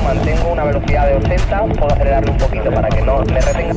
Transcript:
mantengo una velocidad de 80, puedo acelerarlo un poquito para que no me retenga.